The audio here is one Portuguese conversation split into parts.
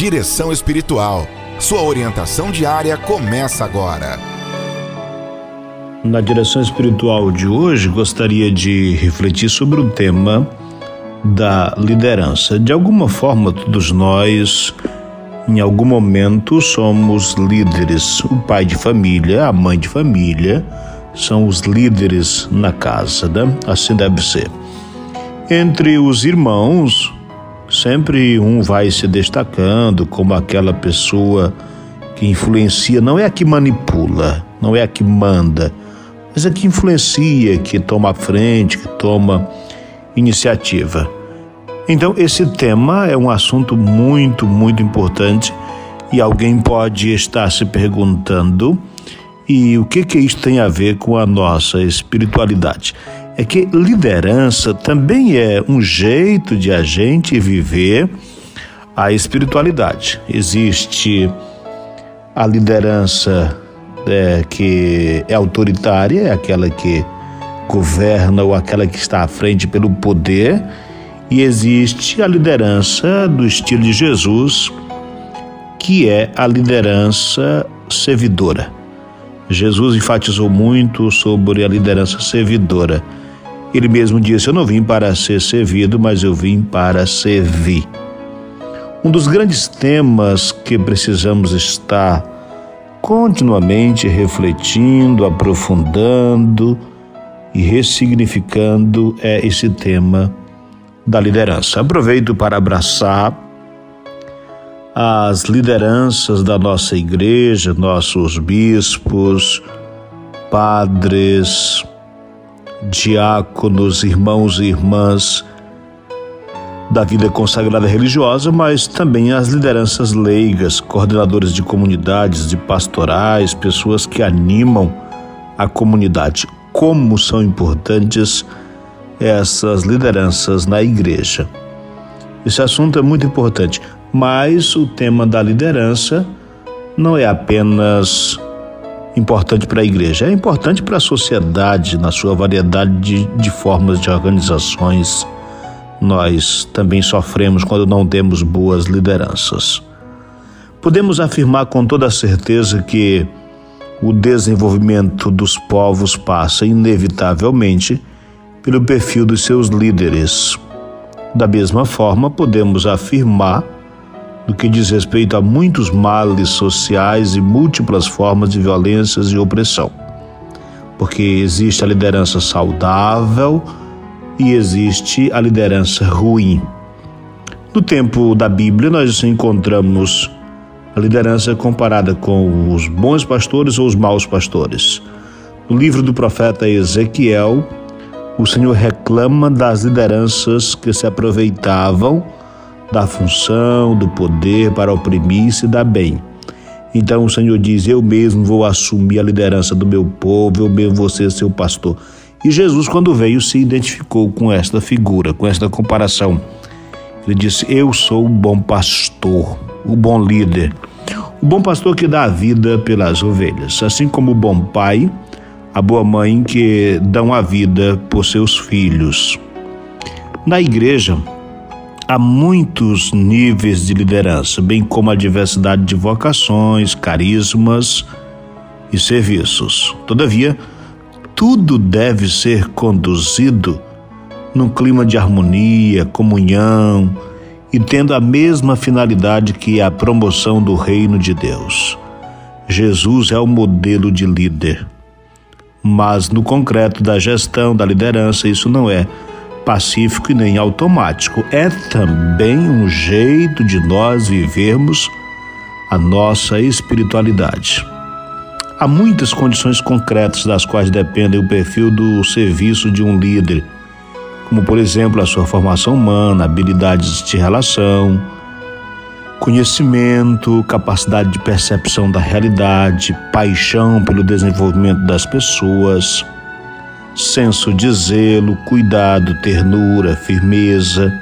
Direção Espiritual. Sua orientação diária começa agora. Na direção espiritual de hoje, gostaria de refletir sobre o tema da liderança. De alguma forma, todos nós, em algum momento, somos líderes. O pai de família, a mãe de família, são os líderes na casa, né? Assim deve ser. Entre os irmãos, sempre um vai se destacando como aquela pessoa que influencia, não é a que manipula, não é a que manda, mas a que influencia, que toma a frente, que toma iniciativa. Então, esse tema é um assunto muito, muito importante e alguém pode estar se perguntando e o que que isso tem a ver com a nossa espiritualidade? É que liderança também é um jeito de a gente viver a espiritualidade. Existe a liderança é, que é autoritária, é aquela que governa ou aquela que está à frente pelo poder, e existe a liderança do estilo de Jesus, que é a liderança servidora. Jesus enfatizou muito sobre a liderança servidora. Ele mesmo disse: Eu não vim para ser servido, mas eu vim para servir. Um dos grandes temas que precisamos estar continuamente refletindo, aprofundando e ressignificando é esse tema da liderança. Aproveito para abraçar as lideranças da nossa igreja, nossos bispos, padres, diáconos, irmãos e irmãs da vida consagrada religiosa, mas também as lideranças leigas, coordenadores de comunidades, de pastorais, pessoas que animam a comunidade. Como são importantes essas lideranças na igreja. Esse assunto é muito importante. Mas o tema da liderança não é apenas importante para a igreja, é importante para a sociedade, na sua variedade de, de formas de organizações. Nós também sofremos quando não temos boas lideranças. Podemos afirmar com toda certeza que o desenvolvimento dos povos passa inevitavelmente pelo perfil dos seus líderes. Da mesma forma, podemos afirmar no que diz respeito a muitos males sociais e múltiplas formas de violências e opressão. Porque existe a liderança saudável e existe a liderança ruim. No tempo da Bíblia, nós encontramos a liderança comparada com os bons pastores ou os maus pastores. No livro do profeta Ezequiel, o Senhor reclama das lideranças que se aproveitavam da função, do poder para oprimir e se dar bem. Então o Senhor diz: Eu mesmo vou assumir a liderança do meu povo, eu mesmo vou ser seu pastor. E Jesus, quando veio, se identificou com esta figura, com esta comparação. Ele disse: Eu sou o bom pastor, o bom líder, o bom pastor que dá a vida pelas ovelhas, assim como o bom pai, a boa mãe que dão a vida por seus filhos. Na igreja, há muitos níveis de liderança, bem como a diversidade de vocações, carismas e serviços. Todavia, tudo deve ser conduzido num clima de harmonia, comunhão e tendo a mesma finalidade que a promoção do reino de Deus. Jesus é o modelo de líder. Mas no concreto da gestão, da liderança, isso não é pacífico e nem automático. É também um jeito de nós vivermos a nossa espiritualidade. Há muitas condições concretas das quais depende o perfil do serviço de um líder, como, por exemplo, a sua formação humana, habilidades de relação, conhecimento, capacidade de percepção da realidade, paixão pelo desenvolvimento das pessoas senso de zelo, cuidado, ternura, firmeza,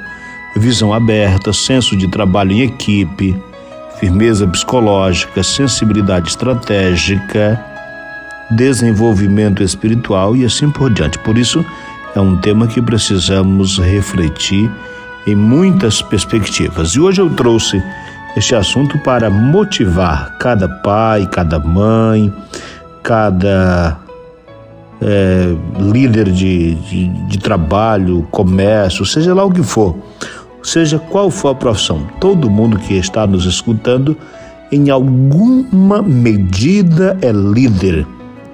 visão aberta, senso de trabalho em equipe, firmeza psicológica, sensibilidade estratégica, desenvolvimento espiritual e assim por diante. Por isso, é um tema que precisamos refletir em muitas perspectivas. E hoje eu trouxe este assunto para motivar cada pai, cada mãe, cada é, líder de, de, de trabalho, comércio, seja lá o que for, seja qual for a profissão, todo mundo que está nos escutando, em alguma medida é líder,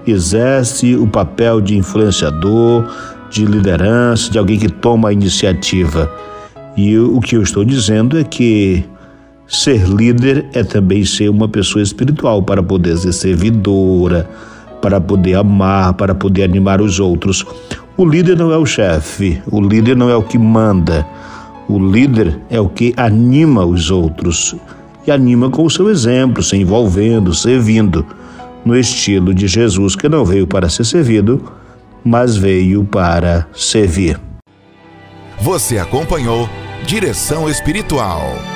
exerce o papel de influenciador, de liderança, de alguém que toma a iniciativa. E o que eu estou dizendo é que ser líder é também ser uma pessoa espiritual para poder ser servidora, para poder amar, para poder animar os outros. O líder não é o chefe, o líder não é o que manda. O líder é o que anima os outros e anima com o seu exemplo, se envolvendo, servindo, no estilo de Jesus, que não veio para ser servido, mas veio para servir. Você acompanhou Direção Espiritual.